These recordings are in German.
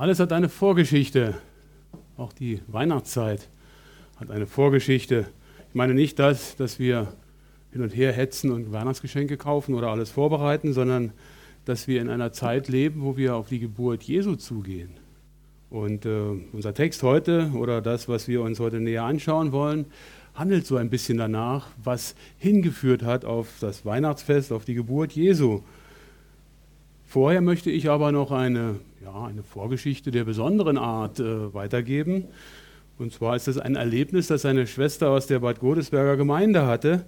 Alles hat eine Vorgeschichte. Auch die Weihnachtszeit hat eine Vorgeschichte. Ich meine nicht das, dass wir hin und her hetzen und Weihnachtsgeschenke kaufen oder alles vorbereiten, sondern dass wir in einer Zeit leben, wo wir auf die Geburt Jesu zugehen. Und äh, unser Text heute oder das, was wir uns heute näher anschauen wollen, handelt so ein bisschen danach, was hingeführt hat auf das Weihnachtsfest, auf die Geburt Jesu. Vorher möchte ich aber noch eine, ja, eine Vorgeschichte der besonderen Art äh, weitergeben. Und zwar ist es ein Erlebnis, das eine Schwester aus der Bad Godesberger Gemeinde hatte.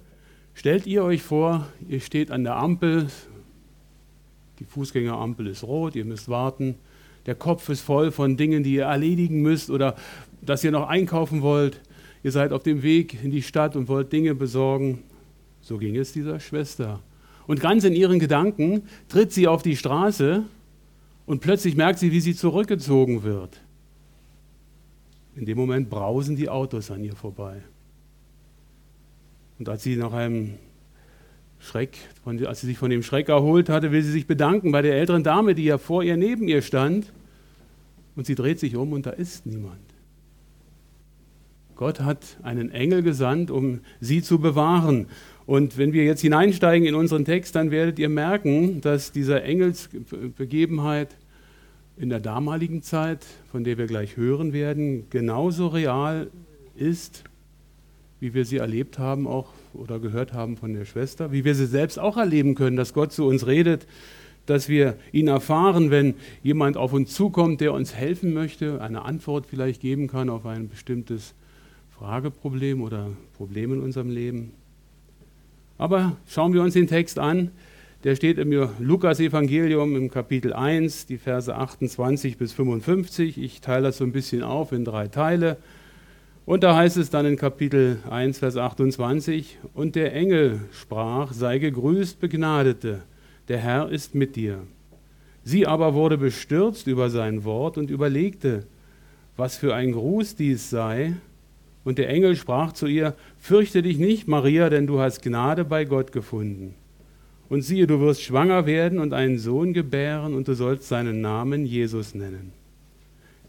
Stellt ihr euch vor, ihr steht an der Ampel, die Fußgängerampel ist rot, ihr müsst warten, der Kopf ist voll von Dingen, die ihr erledigen müsst oder dass ihr noch einkaufen wollt. Ihr seid auf dem Weg in die Stadt und wollt Dinge besorgen. So ging es dieser Schwester. Und ganz in ihren Gedanken tritt sie auf die Straße und plötzlich merkt sie, wie sie zurückgezogen wird. In dem Moment brausen die Autos an ihr vorbei. Und als sie nach einem Schreck, als sie sich von dem Schreck erholt hatte, will sie sich bedanken bei der älteren Dame, die ja vor ihr neben ihr stand. Und sie dreht sich um und da ist niemand. Gott hat einen Engel gesandt, um sie zu bewahren. Und wenn wir jetzt hineinsteigen in unseren Text, dann werdet ihr merken, dass diese Engelsbegebenheit in der damaligen Zeit, von der wir gleich hören werden, genauso real ist, wie wir sie erlebt haben, auch oder gehört haben von der Schwester, wie wir sie selbst auch erleben können, dass Gott zu uns redet, dass wir ihn erfahren, wenn jemand auf uns zukommt, der uns helfen möchte, eine Antwort vielleicht geben kann auf ein bestimmtes Frageproblem oder Problem in unserem Leben. Aber schauen wir uns den Text an. Der steht im Lukas-Evangelium im Kapitel 1, die Verse 28 bis 55. Ich teile das so ein bisschen auf in drei Teile. Und da heißt es dann in Kapitel 1, Vers 28, und der Engel sprach, sei gegrüßt, Begnadete, der Herr ist mit dir. Sie aber wurde bestürzt über sein Wort und überlegte, was für ein Gruß dies sei. Und der Engel sprach zu ihr, fürchte dich nicht, Maria, denn du hast Gnade bei Gott gefunden. Und siehe, du wirst schwanger werden und einen Sohn gebären, und du sollst seinen Namen Jesus nennen.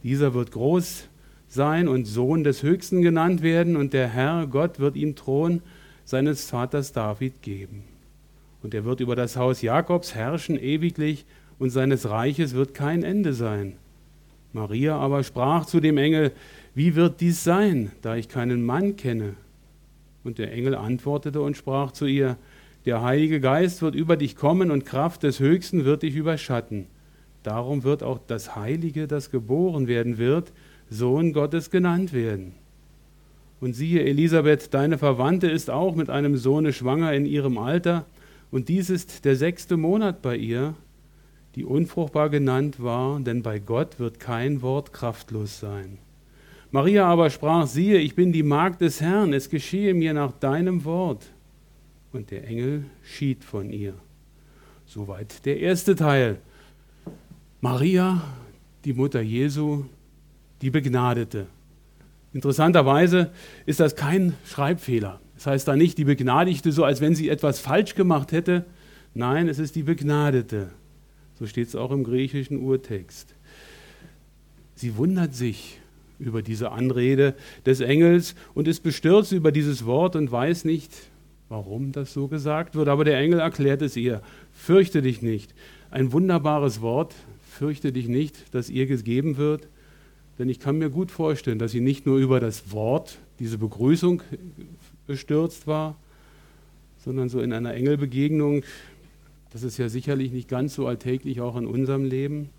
Dieser wird groß sein und Sohn des Höchsten genannt werden, und der Herr Gott wird ihm Thron seines Vaters David geben. Und er wird über das Haus Jakobs herrschen ewiglich, und seines Reiches wird kein Ende sein. Maria aber sprach zu dem Engel, wie wird dies sein, da ich keinen Mann kenne? Und der Engel antwortete und sprach zu ihr, der Heilige Geist wird über dich kommen und Kraft des Höchsten wird dich überschatten. Darum wird auch das Heilige, das geboren werden wird, Sohn Gottes genannt werden. Und siehe, Elisabeth, deine Verwandte ist auch mit einem Sohne schwanger in ihrem Alter, und dies ist der sechste Monat bei ihr, die unfruchtbar genannt war, denn bei Gott wird kein Wort kraftlos sein. Maria aber sprach, siehe, ich bin die Magd des Herrn, es geschehe mir nach deinem Wort. Und der Engel schied von ihr. Soweit der erste Teil. Maria, die Mutter Jesu, die Begnadete. Interessanterweise ist das kein Schreibfehler. Das heißt da nicht die Begnadigte, so als wenn sie etwas falsch gemacht hätte. Nein, es ist die Begnadete. So steht es auch im griechischen Urtext. Sie wundert sich über diese Anrede des Engels und ist bestürzt über dieses Wort und weiß nicht, warum das so gesagt wird. Aber der Engel erklärt es ihr. Fürchte dich nicht. Ein wunderbares Wort. Fürchte dich nicht, das ihr gegeben wird. Denn ich kann mir gut vorstellen, dass sie nicht nur über das Wort, diese Begrüßung bestürzt war, sondern so in einer Engelbegegnung, das ist ja sicherlich nicht ganz so alltäglich auch in unserem Leben,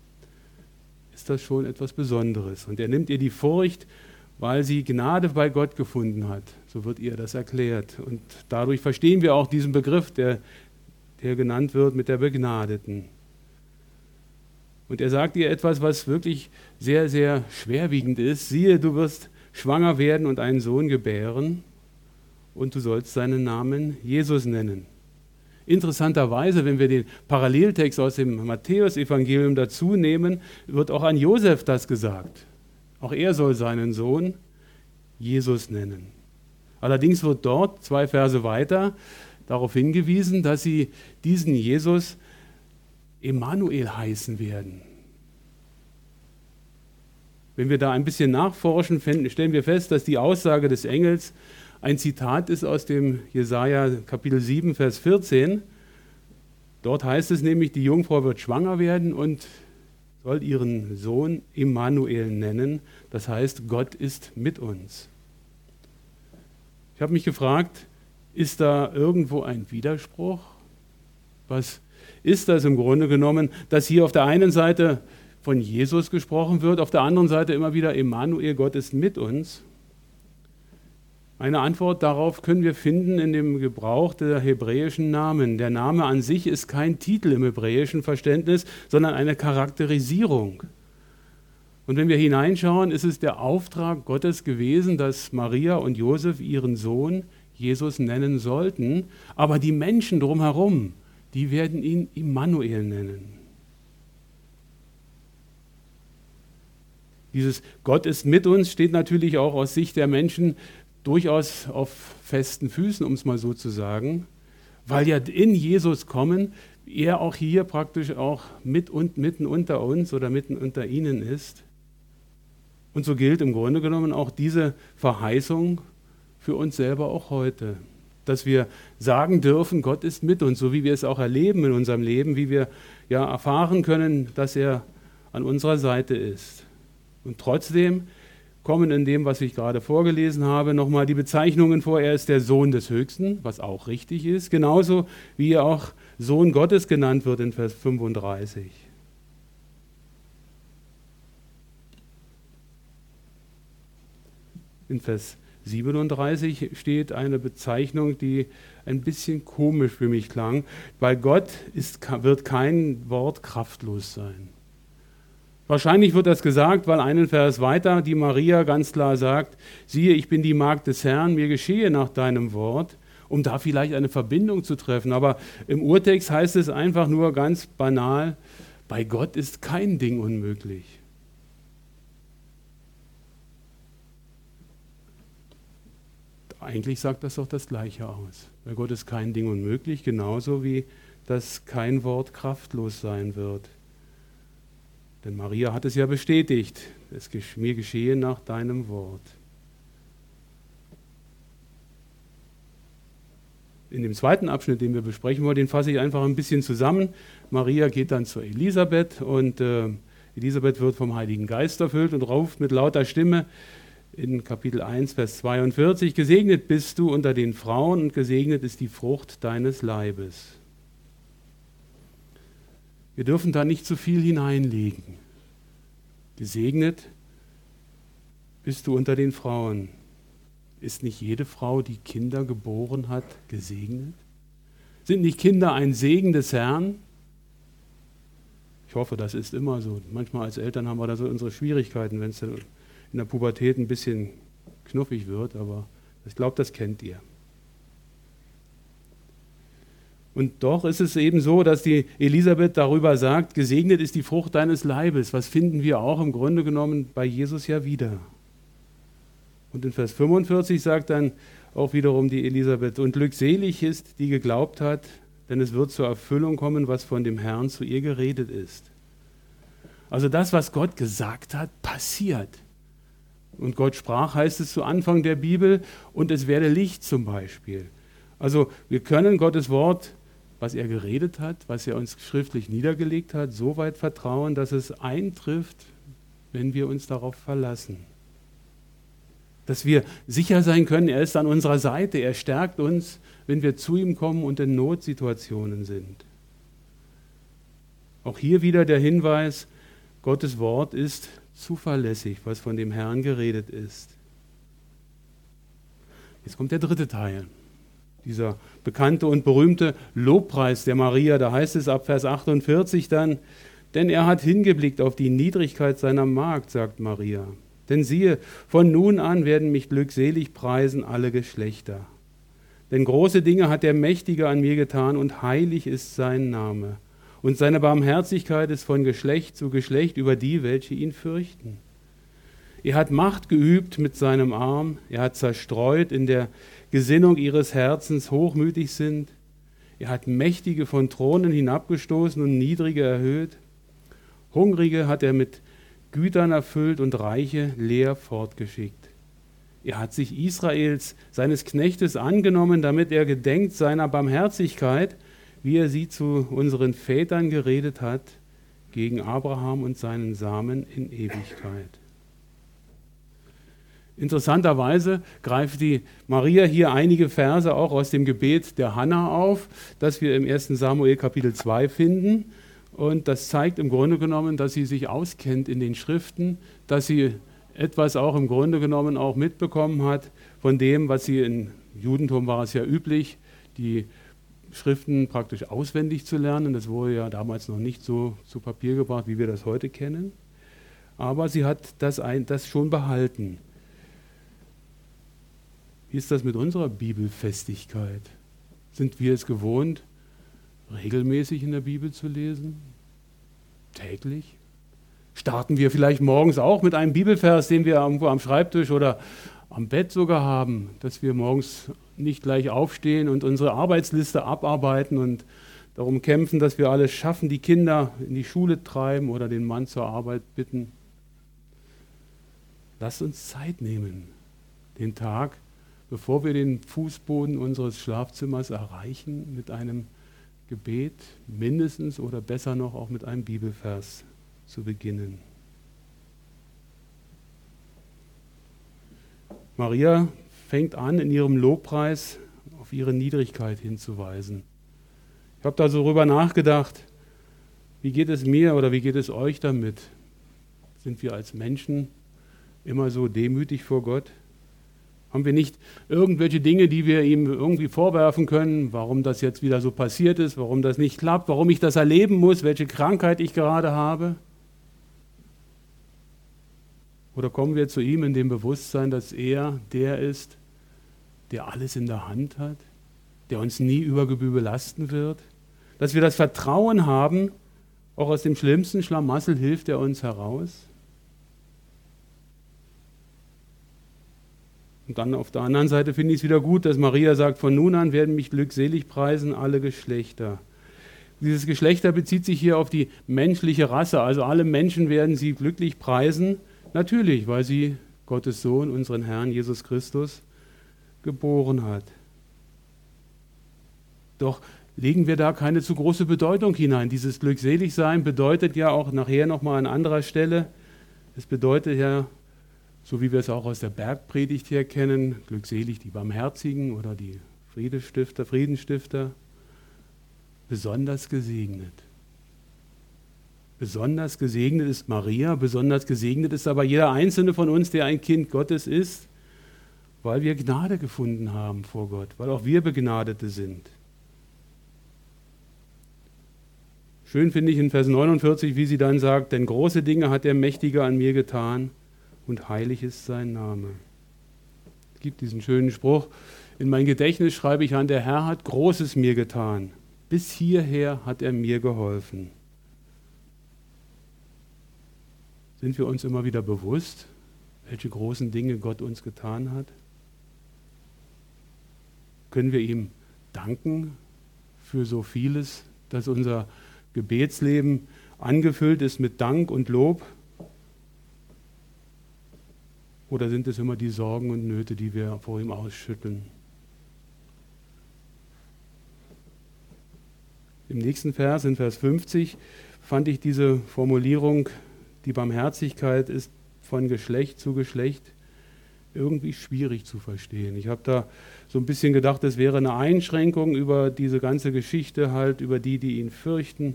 ist das schon etwas Besonderes. Und er nimmt ihr die Furcht, weil sie Gnade bei Gott gefunden hat. So wird ihr das erklärt. Und dadurch verstehen wir auch diesen Begriff, der, der genannt wird mit der Begnadeten. Und er sagt ihr etwas, was wirklich sehr, sehr schwerwiegend ist. Siehe, du wirst schwanger werden und einen Sohn gebären und du sollst seinen Namen Jesus nennen. Interessanterweise, wenn wir den Paralleltext aus dem Matthäusevangelium dazu nehmen, wird auch an Josef das gesagt. Auch er soll seinen Sohn Jesus nennen. Allerdings wird dort zwei Verse weiter darauf hingewiesen, dass sie diesen Jesus Emanuel heißen werden. Wenn wir da ein bisschen nachforschen, stellen wir fest, dass die Aussage des Engels ein Zitat ist aus dem Jesaja Kapitel 7, Vers 14. Dort heißt es nämlich, die Jungfrau wird schwanger werden und soll ihren Sohn Immanuel nennen. Das heißt, Gott ist mit uns. Ich habe mich gefragt, ist da irgendwo ein Widerspruch? Was ist das im Grunde genommen, dass hier auf der einen Seite von Jesus gesprochen wird, auf der anderen Seite immer wieder Immanuel, Gott ist mit uns? Eine Antwort darauf können wir finden in dem Gebrauch der hebräischen Namen. Der Name an sich ist kein Titel im hebräischen Verständnis, sondern eine Charakterisierung. Und wenn wir hineinschauen, ist es der Auftrag Gottes gewesen, dass Maria und Josef ihren Sohn Jesus nennen sollten, aber die Menschen drumherum, die werden ihn Immanuel nennen. Dieses Gott ist mit uns steht natürlich auch aus Sicht der Menschen durchaus auf festen Füßen, um es mal so zu sagen, weil ja in Jesus kommen, er auch hier praktisch auch mit und mitten unter uns oder mitten unter ihnen ist. Und so gilt im Grunde genommen auch diese Verheißung für uns selber auch heute, dass wir sagen dürfen, Gott ist mit uns, so wie wir es auch erleben in unserem Leben, wie wir ja erfahren können, dass er an unserer Seite ist. Und trotzdem kommen in dem, was ich gerade vorgelesen habe, nochmal die Bezeichnungen vor. Er ist der Sohn des Höchsten, was auch richtig ist, genauso wie er auch Sohn Gottes genannt wird in Vers 35. In Vers 37 steht eine Bezeichnung, die ein bisschen komisch für mich klang. Bei Gott ist, wird kein Wort kraftlos sein. Wahrscheinlich wird das gesagt, weil einen Vers weiter die Maria ganz klar sagt, siehe, ich bin die Magd des Herrn, mir geschehe nach deinem Wort, um da vielleicht eine Verbindung zu treffen. Aber im Urtext heißt es einfach nur ganz banal, bei Gott ist kein Ding unmöglich. Eigentlich sagt das doch das Gleiche aus. Bei Gott ist kein Ding unmöglich, genauso wie dass kein Wort kraftlos sein wird. Denn Maria hat es ja bestätigt, es mir geschehe nach deinem Wort. In dem zweiten Abschnitt, den wir besprechen wollen, den fasse ich einfach ein bisschen zusammen. Maria geht dann zu Elisabeth und äh, Elisabeth wird vom Heiligen Geist erfüllt und ruft mit lauter Stimme in Kapitel 1, Vers 42, Gesegnet bist du unter den Frauen und gesegnet ist die Frucht deines Leibes. Wir dürfen da nicht zu viel hineinlegen. Gesegnet bist du unter den Frauen. Ist nicht jede Frau, die Kinder geboren hat, gesegnet? Sind nicht Kinder ein Segen des Herrn? Ich hoffe, das ist immer so. Manchmal als Eltern haben wir da so unsere Schwierigkeiten, wenn es in der Pubertät ein bisschen knuffig wird, aber ich glaube, das kennt ihr. Und doch ist es eben so, dass die Elisabeth darüber sagt, gesegnet ist die Frucht deines Leibes. Was finden wir auch im Grunde genommen bei Jesus ja wieder. Und in Vers 45 sagt dann auch wiederum die Elisabeth, und glückselig ist, die geglaubt hat, denn es wird zur Erfüllung kommen, was von dem Herrn zu ihr geredet ist. Also das, was Gott gesagt hat, passiert. Und Gott sprach, heißt es zu Anfang der Bibel, und es werde Licht zum Beispiel. Also wir können Gottes Wort was er geredet hat, was er uns schriftlich niedergelegt hat, so weit vertrauen, dass es eintrifft, wenn wir uns darauf verlassen. Dass wir sicher sein können, er ist an unserer Seite, er stärkt uns, wenn wir zu ihm kommen und in Notsituationen sind. Auch hier wieder der Hinweis, Gottes Wort ist zuverlässig, was von dem Herrn geredet ist. Jetzt kommt der dritte Teil dieser bekannte und berühmte Lobpreis der Maria. Da heißt es ab Vers 48 dann, denn er hat hingeblickt auf die Niedrigkeit seiner Magd, sagt Maria. Denn siehe, von nun an werden mich glückselig preisen alle Geschlechter. Denn große Dinge hat der Mächtige an mir getan und heilig ist sein Name. Und seine Barmherzigkeit ist von Geschlecht zu Geschlecht über die, welche ihn fürchten. Er hat Macht geübt mit seinem Arm, er hat zerstreut in der Gesinnung ihres Herzens hochmütig sind. Er hat Mächtige von Thronen hinabgestoßen und Niedrige erhöht. Hungrige hat er mit Gütern erfüllt und Reiche leer fortgeschickt. Er hat sich Israels, seines Knechtes, angenommen, damit er gedenkt seiner Barmherzigkeit, wie er sie zu unseren Vätern geredet hat, gegen Abraham und seinen Samen in Ewigkeit. Interessanterweise greift die Maria hier einige Verse auch aus dem Gebet der Hanna auf, das wir im 1. Samuel Kapitel 2 finden. Und das zeigt im Grunde genommen, dass sie sich auskennt in den Schriften, dass sie etwas auch im Grunde genommen auch mitbekommen hat von dem, was sie im Judentum war es ja üblich, die Schriften praktisch auswendig zu lernen. Das wurde ja damals noch nicht so zu Papier gebracht, wie wir das heute kennen. Aber sie hat das, ein, das schon behalten. Wie ist das mit unserer Bibelfestigkeit? Sind wir es gewohnt, regelmäßig in der Bibel zu lesen? Täglich? Starten wir vielleicht morgens auch mit einem Bibelvers, den wir irgendwo am Schreibtisch oder am Bett sogar haben, dass wir morgens nicht gleich aufstehen und unsere Arbeitsliste abarbeiten und darum kämpfen, dass wir alles schaffen, die Kinder in die Schule treiben oder den Mann zur Arbeit bitten. Lasst uns Zeit nehmen, den Tag bevor wir den Fußboden unseres Schlafzimmers erreichen, mit einem Gebet mindestens oder besser noch auch mit einem Bibelvers zu beginnen. Maria fängt an, in ihrem Lobpreis auf ihre Niedrigkeit hinzuweisen. Ich habe da so drüber nachgedacht, wie geht es mir oder wie geht es euch damit? Sind wir als Menschen immer so demütig vor Gott? Haben wir nicht irgendwelche Dinge, die wir ihm irgendwie vorwerfen können, warum das jetzt wieder so passiert ist, warum das nicht klappt, warum ich das erleben muss, welche Krankheit ich gerade habe? Oder kommen wir zu ihm in dem Bewusstsein, dass er der ist, der alles in der Hand hat, der uns nie über Gebühr belasten wird? Dass wir das Vertrauen haben, auch aus dem schlimmsten Schlamassel hilft er uns heraus? Und dann auf der anderen Seite finde ich es wieder gut, dass Maria sagt, von nun an werden mich glückselig preisen alle Geschlechter. Dieses Geschlechter bezieht sich hier auf die menschliche Rasse, also alle Menschen werden sie glücklich preisen, natürlich, weil sie Gottes Sohn, unseren Herrn Jesus Christus, geboren hat. Doch legen wir da keine zu große Bedeutung hinein. Dieses Glückseligsein bedeutet ja auch nachher nochmal an anderer Stelle, es bedeutet ja so wie wir es auch aus der Bergpredigt her kennen, glückselig die Barmherzigen oder die Friedenstifter, Friedenstifter, besonders gesegnet. Besonders gesegnet ist Maria, besonders gesegnet ist aber jeder einzelne von uns, der ein Kind Gottes ist, weil wir Gnade gefunden haben vor Gott, weil auch wir Begnadete sind. Schön finde ich in Vers 49, wie sie dann sagt, denn große Dinge hat der Mächtige an mir getan und heilig ist sein Name. Es gibt diesen schönen Spruch, in mein Gedächtnis schreibe ich an, der Herr hat Großes mir getan. Bis hierher hat er mir geholfen. Sind wir uns immer wieder bewusst, welche großen Dinge Gott uns getan hat? Können wir ihm danken für so vieles, dass unser Gebetsleben angefüllt ist mit Dank und Lob? Oder sind es immer die Sorgen und Nöte, die wir vor ihm ausschütteln? Im nächsten Vers, in Vers 50, fand ich diese Formulierung, die Barmherzigkeit ist von Geschlecht zu Geschlecht, irgendwie schwierig zu verstehen. Ich habe da so ein bisschen gedacht, es wäre eine Einschränkung über diese ganze Geschichte, halt über die, die ihn fürchten.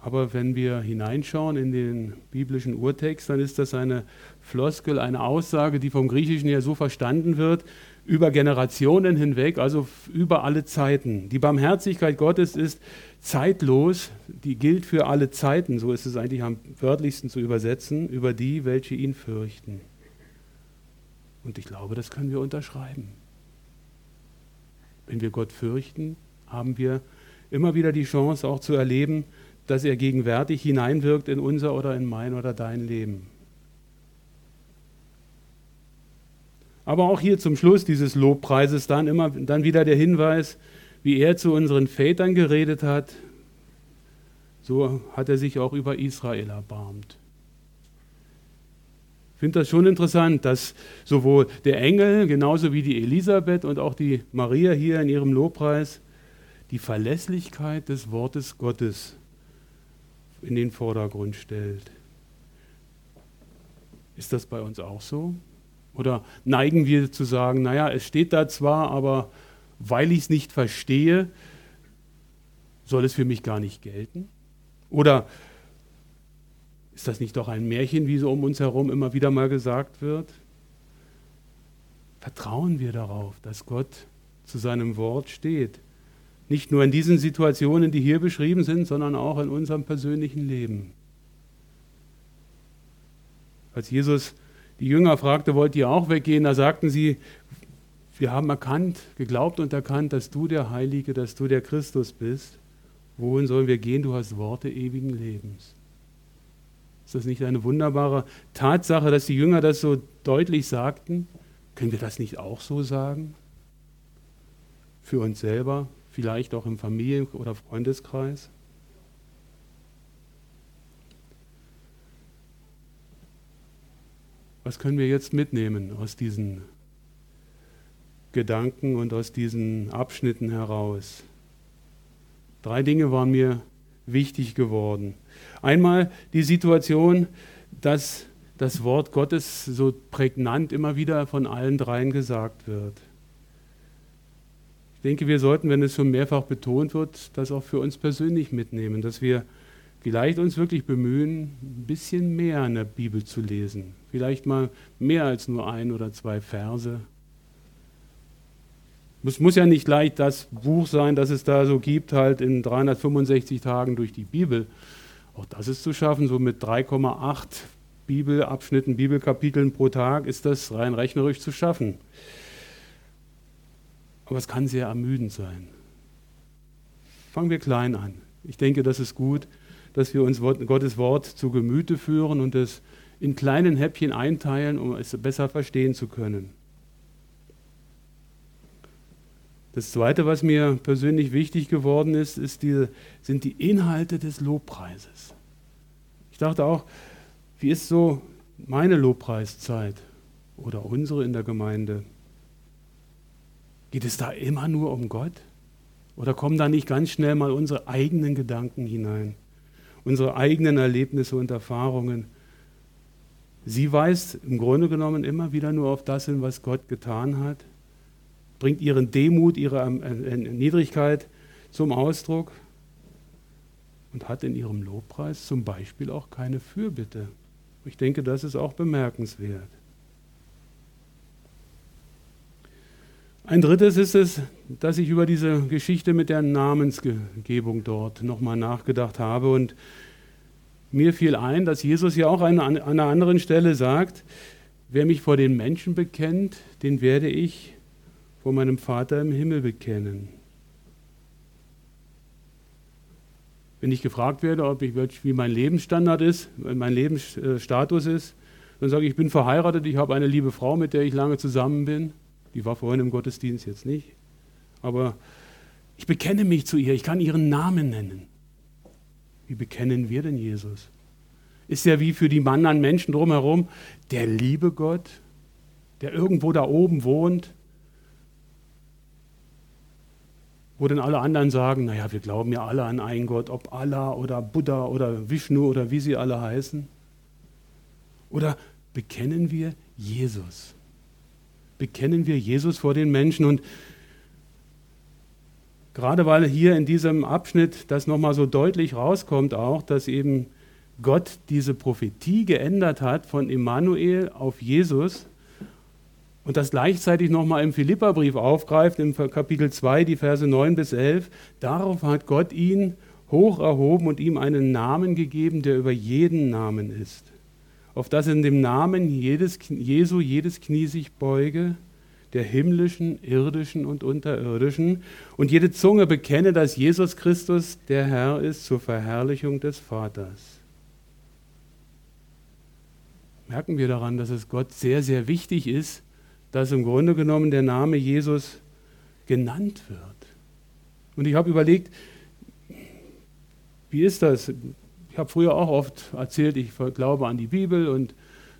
Aber wenn wir hineinschauen in den biblischen Urtext, dann ist das eine Floskel, eine Aussage, die vom Griechischen her so verstanden wird, über Generationen hinweg, also über alle Zeiten. Die Barmherzigkeit Gottes ist zeitlos, die gilt für alle Zeiten, so ist es eigentlich am wörtlichsten zu übersetzen, über die, welche ihn fürchten. Und ich glaube, das können wir unterschreiben. Wenn wir Gott fürchten, haben wir immer wieder die Chance auch zu erleben, dass er gegenwärtig hineinwirkt in unser oder in mein oder dein Leben. Aber auch hier zum Schluss dieses Lobpreises dann immer dann wieder der Hinweis, wie er zu unseren Vätern geredet hat, so hat er sich auch über Israel erbarmt. finde das schon interessant, dass sowohl der Engel genauso wie die Elisabeth und auch die Maria hier in ihrem Lobpreis die Verlässlichkeit des Wortes Gottes in den Vordergrund stellt. Ist das bei uns auch so? Oder neigen wir zu sagen, naja, es steht da zwar, aber weil ich es nicht verstehe, soll es für mich gar nicht gelten? Oder ist das nicht doch ein Märchen, wie so um uns herum immer wieder mal gesagt wird? Vertrauen wir darauf, dass Gott zu seinem Wort steht. Nicht nur in diesen Situationen, die hier beschrieben sind, sondern auch in unserem persönlichen Leben. Als Jesus die Jünger fragte, wollt ihr auch weggehen, da sagten sie, wir haben erkannt, geglaubt und erkannt, dass du der Heilige, dass du der Christus bist. Wohin sollen wir gehen? Du hast Worte ewigen Lebens. Ist das nicht eine wunderbare Tatsache, dass die Jünger das so deutlich sagten? Können wir das nicht auch so sagen? Für uns selber, vielleicht auch im Familien- oder Freundeskreis? Was können wir jetzt mitnehmen aus diesen Gedanken und aus diesen Abschnitten heraus? Drei Dinge waren mir wichtig geworden. Einmal die Situation, dass das Wort Gottes so prägnant immer wieder von allen dreien gesagt wird. Ich denke, wir sollten, wenn es schon mehrfach betont wird, das auch für uns persönlich mitnehmen, dass wir vielleicht uns wirklich bemühen, ein bisschen mehr in der Bibel zu lesen. Vielleicht mal mehr als nur ein oder zwei Verse es muss ja nicht gleich das Buch sein, das es da so gibt, halt in 365 Tagen durch die Bibel. Auch das ist zu schaffen, so mit 3,8 Bibelabschnitten, Bibelkapiteln pro Tag ist das rein rechnerisch zu schaffen. Aber es kann sehr ermüdend sein. Fangen wir klein an. Ich denke, das ist gut, dass wir uns Gottes Wort zu Gemüte führen und es in kleinen Häppchen einteilen, um es besser verstehen zu können. Das Zweite, was mir persönlich wichtig geworden ist, ist die, sind die Inhalte des Lobpreises. Ich dachte auch, wie ist so meine Lobpreiszeit oder unsere in der Gemeinde? Geht es da immer nur um Gott? Oder kommen da nicht ganz schnell mal unsere eigenen Gedanken hinein? Unsere eigenen Erlebnisse und Erfahrungen? Sie weist im Grunde genommen immer wieder nur auf das hin, was Gott getan hat bringt ihren Demut, ihre ähm, äh, Niedrigkeit zum Ausdruck und hat in ihrem Lobpreis zum Beispiel auch keine Fürbitte. Ich denke, das ist auch bemerkenswert. Ein drittes ist es, dass ich über diese Geschichte mit der Namensgebung dort nochmal nachgedacht habe und mir fiel ein, dass Jesus ja auch an einer anderen Stelle sagt, wer mich vor den Menschen bekennt, den werde ich vor meinem Vater im Himmel bekennen. Wenn ich gefragt werde, ob ich, wie mein Lebensstandard ist, mein Lebensstatus ist, dann sage ich, ich bin verheiratet, ich habe eine liebe Frau, mit der ich lange zusammen bin. Die war vorhin im Gottesdienst jetzt nicht. Aber ich bekenne mich zu ihr, ich kann ihren Namen nennen. Wie bekennen wir denn Jesus? Ist ja wie für die anderen Menschen drumherum der liebe Gott, der irgendwo da oben wohnt, wo dann alle anderen sagen, naja, wir glauben ja alle an einen Gott, ob Allah oder Buddha oder Vishnu oder wie sie alle heißen. Oder bekennen wir Jesus? Bekennen wir Jesus vor den Menschen? Und gerade weil hier in diesem Abschnitt das nochmal so deutlich rauskommt auch, dass eben Gott diese Prophetie geändert hat von Immanuel auf Jesus, und das gleichzeitig nochmal im Philipperbrief aufgreift, im Kapitel 2, die Verse 9 bis 11. Darauf hat Gott ihn hoch erhoben und ihm einen Namen gegeben, der über jeden Namen ist. Auf dass in dem Namen jedes, Jesu jedes Knie sich beuge, der himmlischen, irdischen und unterirdischen, und jede Zunge bekenne, dass Jesus Christus der Herr ist zur Verherrlichung des Vaters. Merken wir daran, dass es Gott sehr, sehr wichtig ist, dass im Grunde genommen der Name Jesus genannt wird. Und ich habe überlegt, wie ist das? Ich habe früher auch oft erzählt, ich glaube an die Bibel und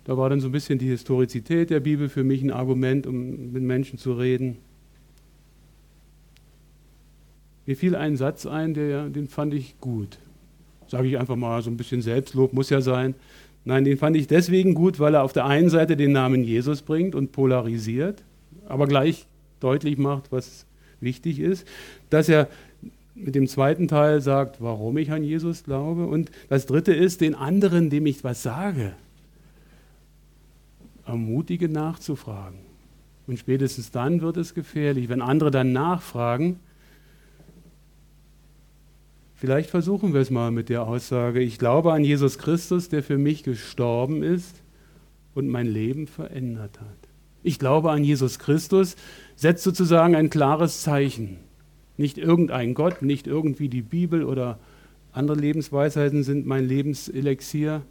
Da war dann so ein bisschen die Historizität der Bibel für mich ein Argument, um mit Menschen zu reden. Mir fiel ein Satz ein, der, den fand ich gut. Sage ich einfach mal, so ein bisschen Selbstlob muss ja sein. Nein, den fand ich deswegen gut, weil er auf der einen Seite den Namen Jesus bringt und polarisiert, aber gleich deutlich macht, was wichtig ist, dass er mit dem zweiten Teil sagt, warum ich an Jesus glaube. Und das dritte ist, den anderen, dem ich was sage, ermutige nachzufragen. Und spätestens dann wird es gefährlich, wenn andere dann nachfragen. Vielleicht versuchen wir es mal mit der Aussage, ich glaube an Jesus Christus, der für mich gestorben ist und mein Leben verändert hat. Ich glaube an Jesus Christus, setzt sozusagen ein klares Zeichen. Nicht irgendein Gott, nicht irgendwie die Bibel oder andere Lebensweisheiten sind mein Lebenselixier,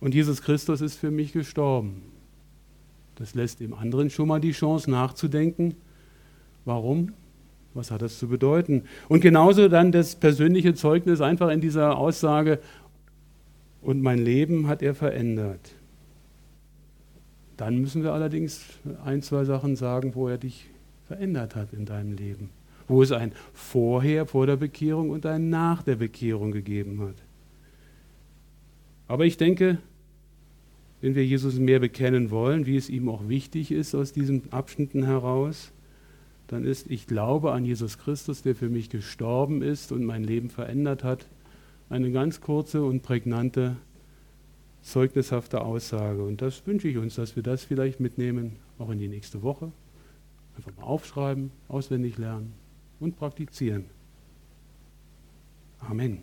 und Jesus Christus ist für mich gestorben. Das lässt dem anderen schon mal die Chance nachzudenken, warum, was hat das zu bedeuten. Und genauso dann das persönliche Zeugnis einfach in dieser Aussage, und mein Leben hat er verändert. Dann müssen wir allerdings ein, zwei Sachen sagen, wo er dich verändert hat in deinem Leben. Wo es ein Vorher, vor der Bekehrung und ein Nach der Bekehrung gegeben hat. Aber ich denke, wenn wir Jesus mehr bekennen wollen, wie es ihm auch wichtig ist aus diesen Abschnitten heraus, dann ist, ich glaube an Jesus Christus, der für mich gestorben ist und mein Leben verändert hat, eine ganz kurze und prägnante, zeugnishafte Aussage. Und das wünsche ich uns, dass wir das vielleicht mitnehmen, auch in die nächste Woche. Einfach mal aufschreiben, auswendig lernen und praktizieren. Amen.